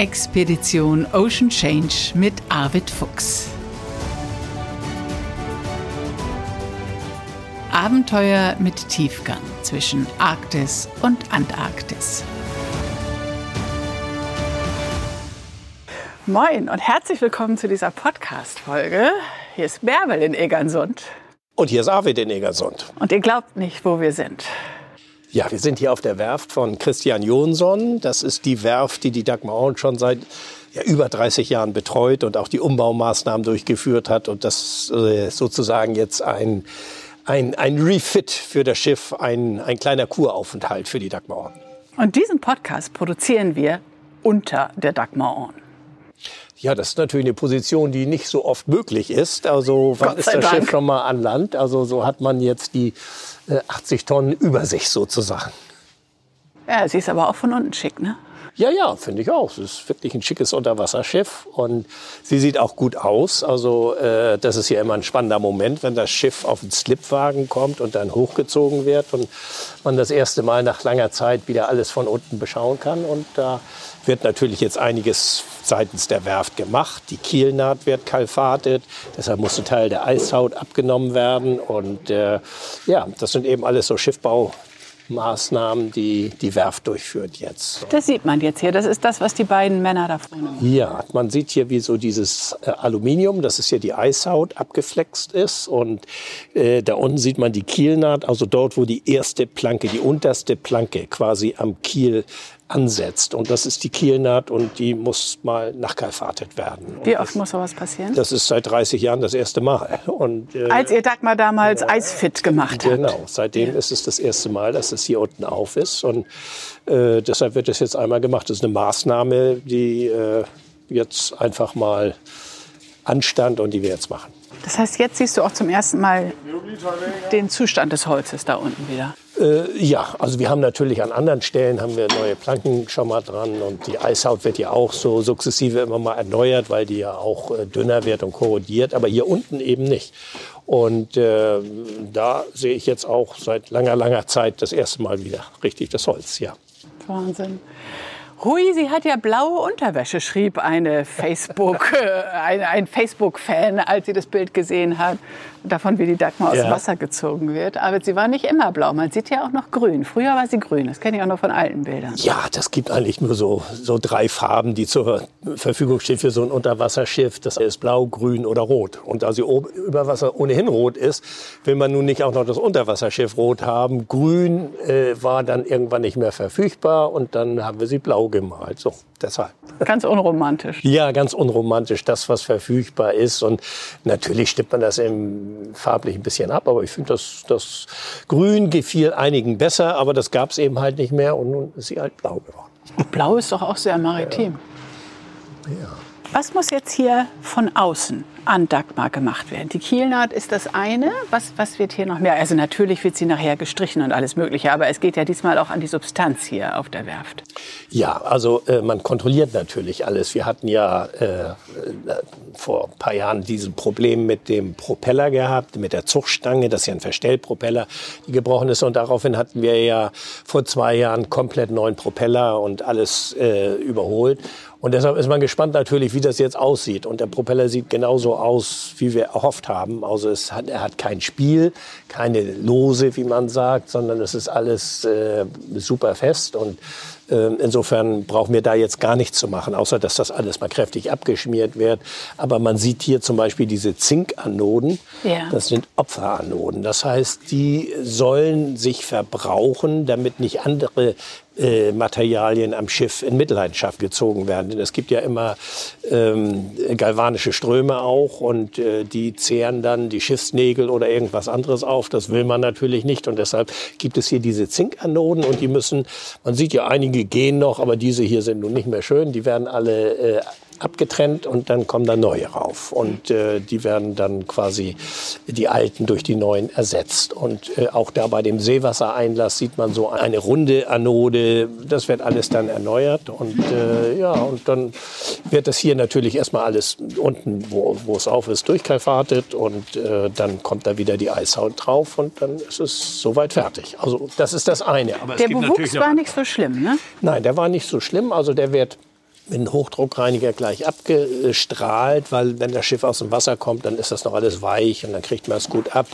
Expedition Ocean Change mit Arvid Fuchs. Abenteuer mit Tiefgang zwischen Arktis und Antarktis. Moin und herzlich willkommen zu dieser Podcast-Folge. Hier ist Bärbel in Egersund. Und hier ist Arvid in Egersund. Und ihr glaubt nicht, wo wir sind. Ja, wir sind hier auf der Werft von Christian Jonsson. Das ist die Werft, die die Dagmar Owen schon seit ja, über 30 Jahren betreut und auch die Umbaumaßnahmen durchgeführt hat. Und das äh, sozusagen jetzt ein, ein, ein Refit für das Schiff, ein, ein kleiner Kuraufenthalt für die Dagmar Owen. Und diesen Podcast produzieren wir unter der Dagmar Owen. Ja, das ist natürlich eine Position, die nicht so oft möglich ist. Also wann ist das Dank. Schiff schon mal an Land? Also so hat man jetzt die 80 äh, Tonnen über sich sozusagen. Ja, sie ist aber auch von unten schick, ne? Ja, ja, finde ich auch. Es ist wirklich ein schickes Unterwasserschiff und sie sieht auch gut aus. Also äh, das ist ja immer ein spannender Moment, wenn das Schiff auf den Slipwagen kommt und dann hochgezogen wird und man das erste Mal nach langer Zeit wieder alles von unten beschauen kann. Und da wird natürlich jetzt einiges seitens der Werft gemacht. Die Kielnaht wird kalfatet, deshalb muss ein Teil der Eishaut abgenommen werden. Und äh, ja, das sind eben alles so Schiffbau. Maßnahmen, die die Werft durchführt jetzt. Das sieht man jetzt hier. Das ist das, was die beiden Männer da vorne machen. Ja, man sieht hier, wie so dieses äh, Aluminium, das ist hier die Eishaut, abgeflext ist. Und äh, da unten sieht man die Kielnaht, also dort, wo die erste Planke, die unterste Planke quasi am Kiel ansetzt. Und das ist die Kielnaht und die muss mal nachkalfatet werden. Wie oft muss sowas passieren? Das ist seit 30 Jahren das erste Mal. Und, äh, Als ihr Dagmar damals ja, eisfit gemacht habt. Genau, seitdem ja. ist es das erste Mal, dass es hier unten auf ist. Und äh, deshalb wird es jetzt einmal gemacht. Das ist eine Maßnahme, die äh, jetzt einfach mal anstand und die wir jetzt machen. Das heißt, jetzt siehst du auch zum ersten Mal den Zustand des Holzes da unten wieder. Äh, ja, also wir haben natürlich an anderen Stellen haben wir neue Planken schon mal dran und die Eishaut wird ja auch so sukzessive immer mal erneuert, weil die ja auch äh, dünner wird und korrodiert, aber hier unten eben nicht. Und äh, da sehe ich jetzt auch seit langer, langer Zeit das erste Mal wieder richtig das Holz, ja. Wahnsinn. Hui, sie hat ja blaue Unterwäsche, schrieb eine Facebook, äh, ein, ein Facebook-Fan, als sie das Bild gesehen hat davon, wie die Dagmar ja. aus Wasser gezogen wird. Aber sie war nicht immer blau. Man sieht ja auch noch grün. Früher war sie grün. Das kenne ich auch noch von alten Bildern. Ja, das gibt eigentlich nur so, so drei Farben, die zur Verfügung stehen für so ein Unterwasserschiff. Das ist blau, grün oder rot. Und da sie über Wasser ohnehin rot ist, will man nun nicht auch noch das Unterwasserschiff rot haben. Grün äh, war dann irgendwann nicht mehr verfügbar und dann haben wir sie blau gemalt. So, deshalb. Ganz unromantisch. Ja, ganz unromantisch. Das, was verfügbar ist. Und natürlich stimmt man das im farblich ein bisschen ab, aber ich finde, das, das Grün gefiel einigen besser, aber das gab es eben halt nicht mehr und nun ist sie halt blau geworden. Blau ist doch auch sehr maritim. ja. ja. Was muss jetzt hier von außen an Dagmar gemacht werden? Die Kielnaht ist das eine. Was, was wird hier noch mehr? Also natürlich wird sie nachher gestrichen und alles Mögliche, aber es geht ja diesmal auch an die Substanz hier auf der Werft. Ja, also äh, man kontrolliert natürlich alles. Wir hatten ja äh, vor ein paar Jahren dieses Problem mit dem Propeller gehabt, mit der Zugstange. Das ist ja ein Verstellpropeller, die gebrochen ist. Und daraufhin hatten wir ja vor zwei Jahren komplett neuen Propeller und alles äh, überholt. Und deshalb ist man gespannt natürlich, wie das jetzt aussieht. Und der Propeller sieht genauso aus, wie wir erhofft haben. Also es hat, er hat kein Spiel, keine Lose, wie man sagt, sondern es ist alles äh, super fest. Und ähm, insofern brauchen wir da jetzt gar nichts zu machen, außer dass das alles mal kräftig abgeschmiert wird. Aber man sieht hier zum Beispiel diese Zinkanoden. Ja. Das sind Opferanoden. Das heißt, die sollen sich verbrauchen, damit nicht andere äh, Materialien am Schiff in Mitleidenschaft gezogen werden. Denn es gibt ja immer ähm, galvanische Ströme auch und äh, die zehren dann die Schiffsnägel oder irgendwas anderes auf. Das will man natürlich nicht und deshalb gibt es hier diese Zinkanoden und die müssen, man sieht ja einige gehen noch, aber diese hier sind nun nicht mehr schön. Die werden alle äh, abgetrennt und dann kommen da neue rauf. Und äh, die werden dann quasi die alten durch die neuen ersetzt. Und äh, auch da bei dem Seewassereinlass sieht man so eine runde Anode. Das wird alles dann erneuert. Und äh, ja, und dann wird das hier natürlich erstmal alles unten, wo, wo es auf ist, durchkalfatet. Und äh, dann kommt da wieder die Eishaut drauf und dann ist es soweit fertig. Also das ist das eine. Aber der Bewuchs war nicht so schlimm, ne? Nein, der war nicht so schlimm. Also der wird mit einem Hochdruckreiniger gleich abgestrahlt, weil wenn das Schiff aus dem Wasser kommt, dann ist das noch alles weich und dann kriegt man es gut ab.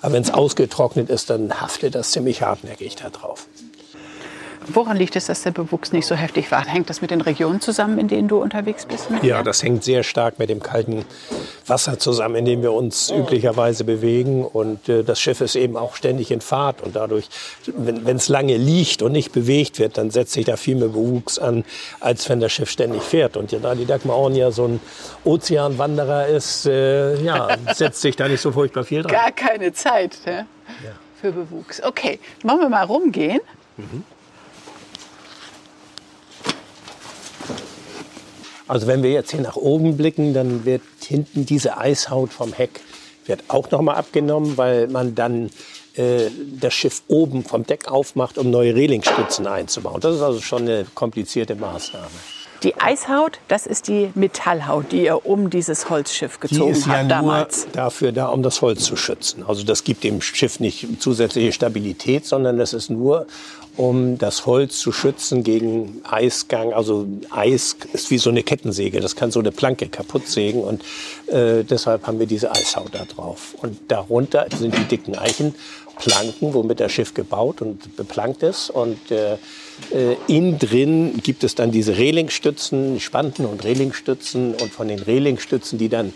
Aber wenn es ausgetrocknet ist, dann haftet das ziemlich hartnäckig da drauf. Woran liegt es, dass der Bewuchs nicht so heftig war? Hängt das mit den Regionen zusammen, in denen du unterwegs bist? Ja, das hängt sehr stark mit dem kalten Wasser zusammen, in dem wir uns üblicherweise bewegen. Und äh, das Schiff ist eben auch ständig in Fahrt. Und dadurch, wenn es lange liegt und nicht bewegt wird, dann setzt sich da viel mehr Bewuchs an, als wenn das Schiff ständig fährt. Und ja, da die Dagmar Orn ja so ein Ozeanwanderer ist, äh, ja, setzt sich da nicht so furchtbar viel dran. Gar keine Zeit ne? ja. für Bewuchs. Okay, wollen wir mal rumgehen? Mhm. Also wenn wir jetzt hier nach oben blicken, dann wird hinten diese Eishaut vom Heck wird auch noch mal abgenommen, weil man dann äh, das Schiff oben vom Deck aufmacht, um neue Relingstützen einzubauen. Das ist also schon eine komplizierte Maßnahme. Die Eishaut, das ist die Metallhaut, die ihr um dieses Holzschiff gezogen die ist habt ja damals. Nur dafür da, um das Holz zu schützen. Also das gibt dem Schiff nicht zusätzliche Stabilität, sondern das ist nur, um das Holz zu schützen gegen Eisgang. Also Eis ist wie so eine Kettensäge, das kann so eine Planke kaputt sägen und äh, deshalb haben wir diese Eishaut da drauf. Und darunter sind die dicken Eichenplanken, womit das Schiff gebaut und beplankt ist. Und äh, äh, innen drin gibt es dann diese Relingstützen, Spanten und Relingstützen und von den Relingstützen, die dann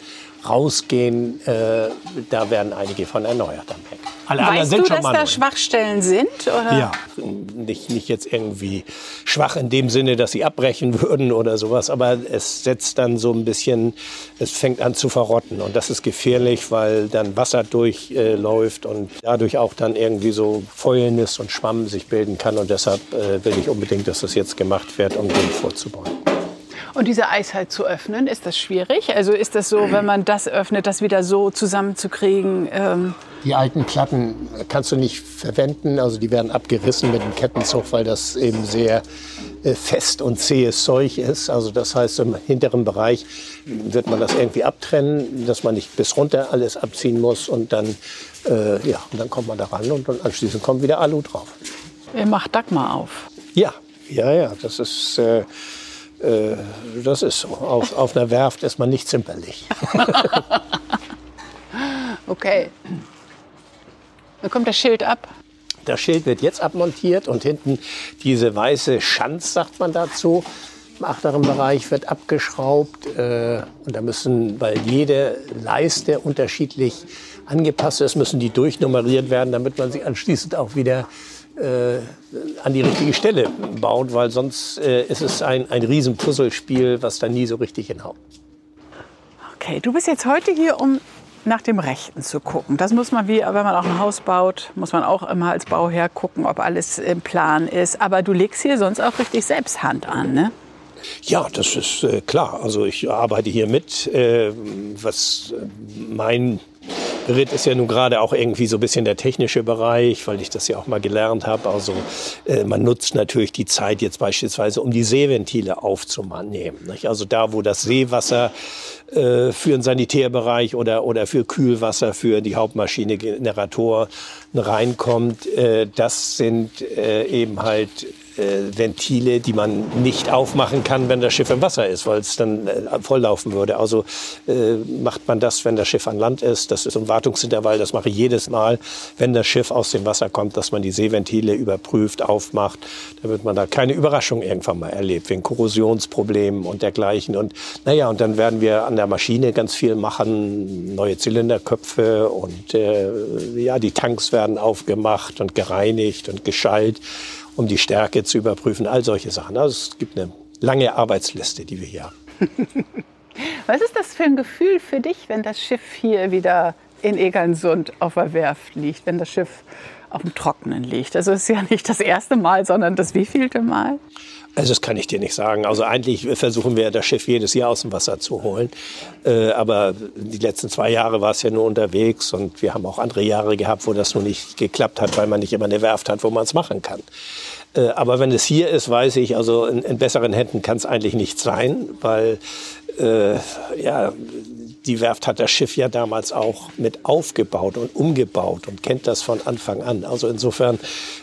rausgehen, äh, da werden einige von erneuert am Heck. Alle weißt du, dass da Schwachstellen sind? Oder? Ja, nicht, nicht jetzt irgendwie schwach in dem Sinne, dass sie abbrechen würden oder sowas, aber es setzt dann so ein bisschen, es fängt an zu verrotten und das ist gefährlich, weil dann Wasser durchläuft äh, und dadurch auch dann irgendwie so Fäulnis und Schwamm sich bilden kann und deshalb äh, will ich unbedingt, dass das jetzt gemacht wird, um dem vorzubeugen. Und diese Eisheit zu öffnen, ist das schwierig? Also ist das so, wenn man das öffnet, das wieder so zusammenzukriegen? Ähm die alten Platten kannst du nicht verwenden, also die werden abgerissen mit dem Kettenzug, weil das eben sehr äh, fest und zähes Zeug ist. Also das heißt, im hinteren Bereich wird man das irgendwie abtrennen, dass man nicht bis runter alles abziehen muss und dann, äh, ja, und dann kommt man da ran und dann anschließend kommt wieder Alu drauf. Ihr macht Dagmar auf. Ja, ja, ja, das ist... Äh, äh, das ist so. Auf, auf einer Werft ist man nicht zimperlich. okay. Dann kommt das Schild ab. Das Schild wird jetzt abmontiert und hinten diese weiße Schanz, sagt man dazu, im achteren Bereich wird abgeschraubt. Äh, und da müssen, weil jede Leiste unterschiedlich angepasst ist, müssen die durchnummeriert werden, damit man sie anschließend auch wieder äh, an die richtige Stelle baut, weil sonst äh, ist es ein, ein Riesenpuzzlespiel, was dann nie so richtig hinhaut. Okay, du bist jetzt heute hier, um nach dem Rechten zu gucken. Das muss man, wie wenn man auch ein Haus baut, muss man auch immer als Bauherr gucken, ob alles im Plan ist. Aber du legst hier sonst auch richtig selbst Hand an, ne? Ja, das ist äh, klar. Also ich arbeite hier mit, äh, was mein Ritt ist ja nun gerade auch irgendwie so ein bisschen der technische Bereich, weil ich das ja auch mal gelernt habe. Also äh, man nutzt natürlich die Zeit jetzt beispielsweise, um die Seeventile aufzunehmen. Nicht? Also da, wo das Seewasser äh, für den Sanitärbereich oder, oder für Kühlwasser für die Hauptmaschine, Generator reinkommt, äh, das sind äh, eben halt Ventile, die man nicht aufmachen kann, wenn das Schiff im Wasser ist, weil es dann äh, volllaufen würde. Also äh, macht man das, wenn das Schiff an Land ist. Das ist ein Wartungsintervall, das mache ich jedes Mal, wenn das Schiff aus dem Wasser kommt, dass man die Seeventile überprüft, aufmacht, damit man da keine Überraschung irgendwann mal erlebt, wegen Korrosionsproblemen und dergleichen. Und naja, und dann werden wir an der Maschine ganz viel machen, neue Zylinderköpfe und äh, ja, die Tanks werden aufgemacht und gereinigt und geschallt um die Stärke zu überprüfen, all solche Sachen. Also es gibt eine lange Arbeitsliste, die wir hier haben. Was ist das für ein Gefühl für dich, wenn das Schiff hier wieder in Egernsund auf der Werft liegt, wenn das Schiff auf dem Trockenen liegt? Also es ist ja nicht das erste Mal, sondern das wievielte Mal? Also das kann ich dir nicht sagen. Also eigentlich versuchen wir das Schiff jedes Jahr aus dem Wasser zu holen. Äh, aber die letzten zwei Jahre war es ja nur unterwegs und wir haben auch andere Jahre gehabt, wo das nur nicht geklappt hat, weil man nicht immer eine Werft hat, wo man es machen kann. Äh, aber wenn es hier ist, weiß ich, also in, in besseren Händen kann es eigentlich nicht sein, weil äh, ja, die Werft hat das Schiff ja damals auch mit aufgebaut und umgebaut und kennt das von Anfang an. Also insofern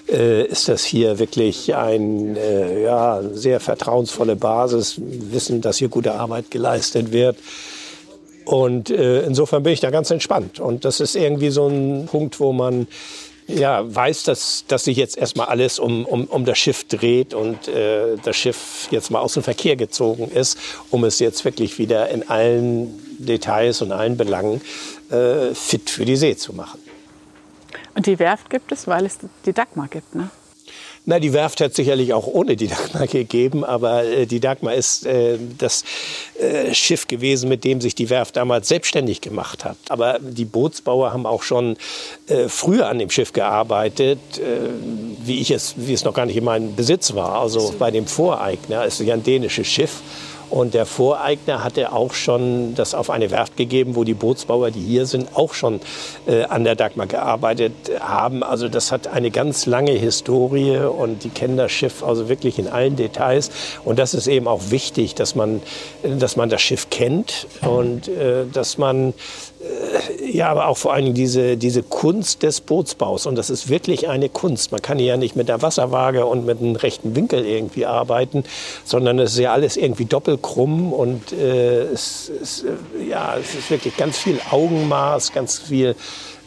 äh, ist das hier wirklich eine äh, ja, sehr vertrauensvolle Basis, wissen, dass hier gute Arbeit geleistet wird. Und äh, insofern bin ich da ganz entspannt. Und das ist irgendwie so ein Punkt, wo man ja, weiß, dass, dass sich jetzt erstmal alles um, um, um das Schiff dreht und äh, das Schiff jetzt mal aus dem Verkehr gezogen ist, um es jetzt wirklich wieder in allen Details und allen Belangen äh, fit für die See zu machen. Und die Werft gibt es, weil es die Dagmar gibt, ne? Na, die Werft hat sicherlich auch ohne die Dagmar gegeben, aber äh, die Dagmar ist äh, das äh, Schiff gewesen, mit dem sich die Werft damals selbstständig gemacht hat. Aber die Bootsbauer haben auch schon äh, früher an dem Schiff gearbeitet, äh, wie ich es, wie es noch gar nicht in meinem Besitz war. Also bei dem Voreigner, ist ja ein dänisches Schiff. Und der Voreigner hatte auch schon das auf eine Werft gegeben, wo die Bootsbauer, die hier sind, auch schon äh, an der Dagmar gearbeitet haben. Also das hat eine ganz lange Historie und die kennen das Schiff also wirklich in allen Details. Und das ist eben auch wichtig, dass man, dass man das Schiff kennt und äh, dass man äh, ja, aber auch vor allem diese, diese Kunst des Bootsbaus. Und das ist wirklich eine Kunst. Man kann ja nicht mit der Wasserwaage und mit einem rechten Winkel irgendwie arbeiten, sondern es ist ja alles irgendwie doppelkrumm und äh, es, es, äh, ja, es ist wirklich ganz viel Augenmaß, ganz viel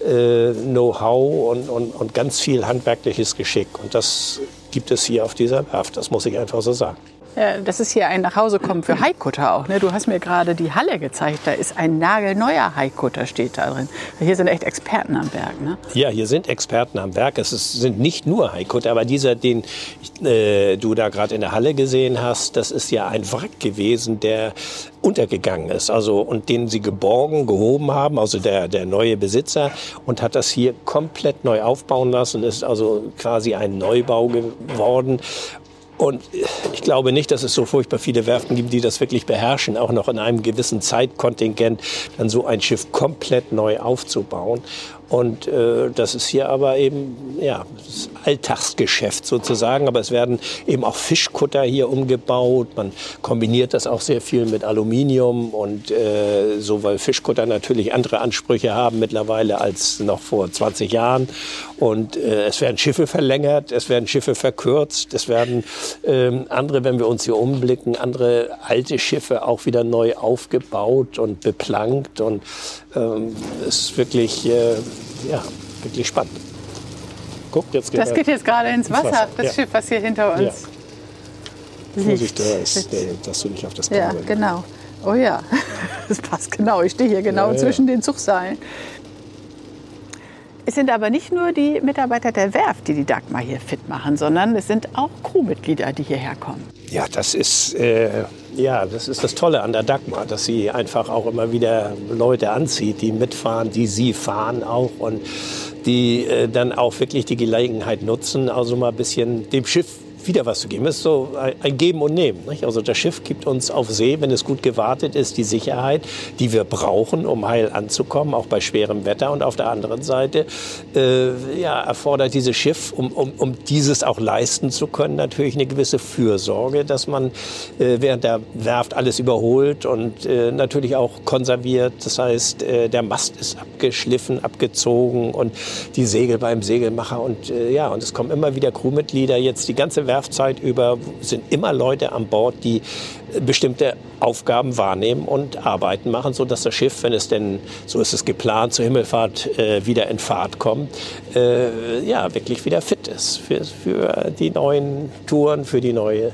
äh, Know-how und, und, und ganz viel handwerkliches Geschick. Und das gibt es hier auf dieser Werft, das muss ich einfach so sagen. Ja, das ist hier ein Nachhausekommen für Haikutter auch. Ne? Du hast mir gerade die Halle gezeigt. Da ist ein nagelneuer Haikutter steht da drin. Hier sind echt Experten am Werk. Ne? Ja, hier sind Experten am Werk. Es ist, sind nicht nur Haikutter, aber dieser, den äh, du da gerade in der Halle gesehen hast, das ist ja ein Wrack gewesen, der untergegangen ist. Also und den sie geborgen, gehoben haben, also der, der neue Besitzer und hat das hier komplett neu aufbauen lassen. Ist also quasi ein Neubau geworden und ich glaube nicht, dass es so furchtbar viele Werften gibt, die das wirklich beherrschen, auch noch in einem gewissen Zeitkontingent dann so ein Schiff komplett neu aufzubauen. Und äh, das ist hier aber eben ja, das Alltagsgeschäft sozusagen. Aber es werden eben auch Fischkutter hier umgebaut. Man kombiniert das auch sehr viel mit Aluminium und äh, so, weil Fischkutter natürlich andere Ansprüche haben mittlerweile als noch vor 20 Jahren. Und äh, es werden Schiffe verlängert, es werden Schiffe verkürzt, es werden ähm, andere, wenn wir uns hier umblicken, andere alte Schiffe auch wieder neu aufgebaut und beplankt. Und ähm, ist wirklich, äh, ja, wirklich spannend. Guck, jetzt geht das geht jetzt gerade ins Wasser, Wasser. das ja. Schiff, was hier hinter uns ja. Vorsicht, da ist, dass du nicht auf das Kabel Ja, genau. Oh ja, das passt genau. Ich stehe hier genau ja, zwischen den Zugseilen. Es sind aber nicht nur die Mitarbeiter der Werft, die die Dagmar hier fit machen, sondern es sind auch Crewmitglieder, die hierher kommen. Ja, das ist, äh, ja, das ist das Tolle an der Dagmar, dass sie einfach auch immer wieder Leute anzieht, die mitfahren, die sie fahren auch und die äh, dann auch wirklich die Gelegenheit nutzen, also mal ein bisschen dem Schiff wieder was zu geben. Es ist so ein Geben und Nehmen. Nicht? Also das Schiff gibt uns auf See, wenn es gut gewartet ist, die Sicherheit, die wir brauchen, um heil anzukommen, auch bei schwerem Wetter. Und auf der anderen Seite äh, ja, erfordert dieses Schiff, um, um, um dieses auch leisten zu können, natürlich eine gewisse Fürsorge, dass man äh, während der Werft alles überholt und äh, natürlich auch konserviert. Das heißt, äh, der Mast ist abgeschliffen, abgezogen und die Segel beim Segelmacher. Und äh, ja, und es kommen immer wieder Crewmitglieder jetzt die ganze Werft Werfzeit über sind immer Leute an Bord, die bestimmte Aufgaben wahrnehmen und Arbeiten machen, sodass das Schiff, wenn es denn, so ist es geplant, zur Himmelfahrt äh, wieder in Fahrt kommt, äh, ja, wirklich wieder fit ist für, für die neuen Touren, für die neue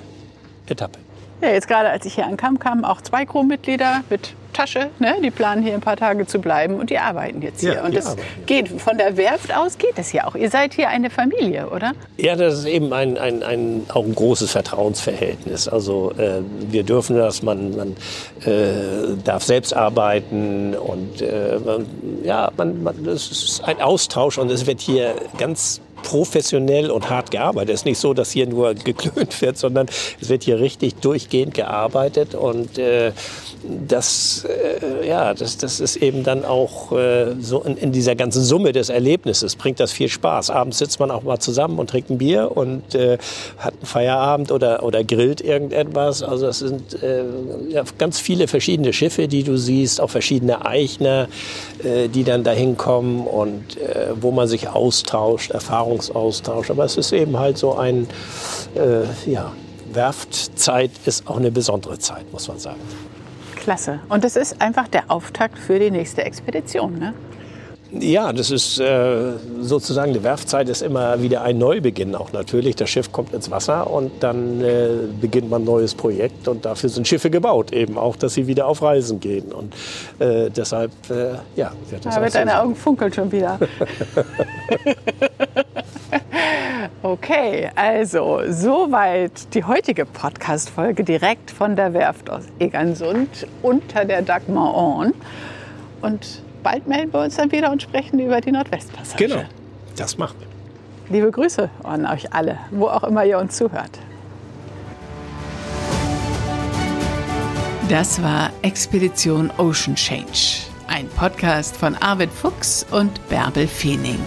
Etappe. Ja, jetzt gerade als ich hier ankam, kamen auch zwei Crewmitglieder mit Tasche. Ne? Die planen hier ein paar Tage zu bleiben und die arbeiten jetzt hier. Ja, und das geht von der Werft aus geht es ja auch. Ihr seid hier eine Familie, oder? Ja, das ist eben ein, ein, ein auch ein großes Vertrauensverhältnis. Also äh, wir dürfen das, man, man äh, darf selbst arbeiten und äh, man, ja, man, man, das ist ein Austausch und es wird hier ganz professionell und hart gearbeitet. Es ist nicht so, dass hier nur geklönt wird, sondern es wird hier richtig durchgehend gearbeitet und äh, das, äh, ja, das, das ist eben dann auch äh, so in, in, dieser ganzen Summe des Erlebnisses bringt das viel Spaß. Abends sitzt man auch mal zusammen und trinkt ein Bier und äh, hat einen Feierabend oder, oder grillt irgendetwas. Also das sind äh, ja, ganz viele verschiedene Schiffe, die du siehst, auch verschiedene Eichner, äh, die dann dahin kommen und äh, wo man sich austauscht, Erfahrungsaustausch. Aber es ist eben halt so ein, ja, Werftzeit ist auch eine besondere Zeit, muss man sagen. Klasse. Und es ist einfach der Auftakt für die nächste Expedition, ne? Ja, das ist äh, sozusagen, die Werfzeit ist immer wieder ein Neubeginn auch natürlich. Das Schiff kommt ins Wasser und dann äh, beginnt man ein neues Projekt und dafür sind Schiffe gebaut eben auch, dass sie wieder auf Reisen gehen und äh, deshalb, äh, ja. Wird das Aber deine so Augen funkeln schon wieder. okay, also soweit die heutige Podcast-Folge direkt von der Werft aus Egersund unter der Dagmar Orn. Und bald melden wir uns dann wieder und sprechen über die Nordwestpassage. Genau, das machen wir. Liebe Grüße an euch alle, wo auch immer ihr uns zuhört. Das war Expedition Ocean Change, ein Podcast von Arvid Fuchs und Bärbel Feening.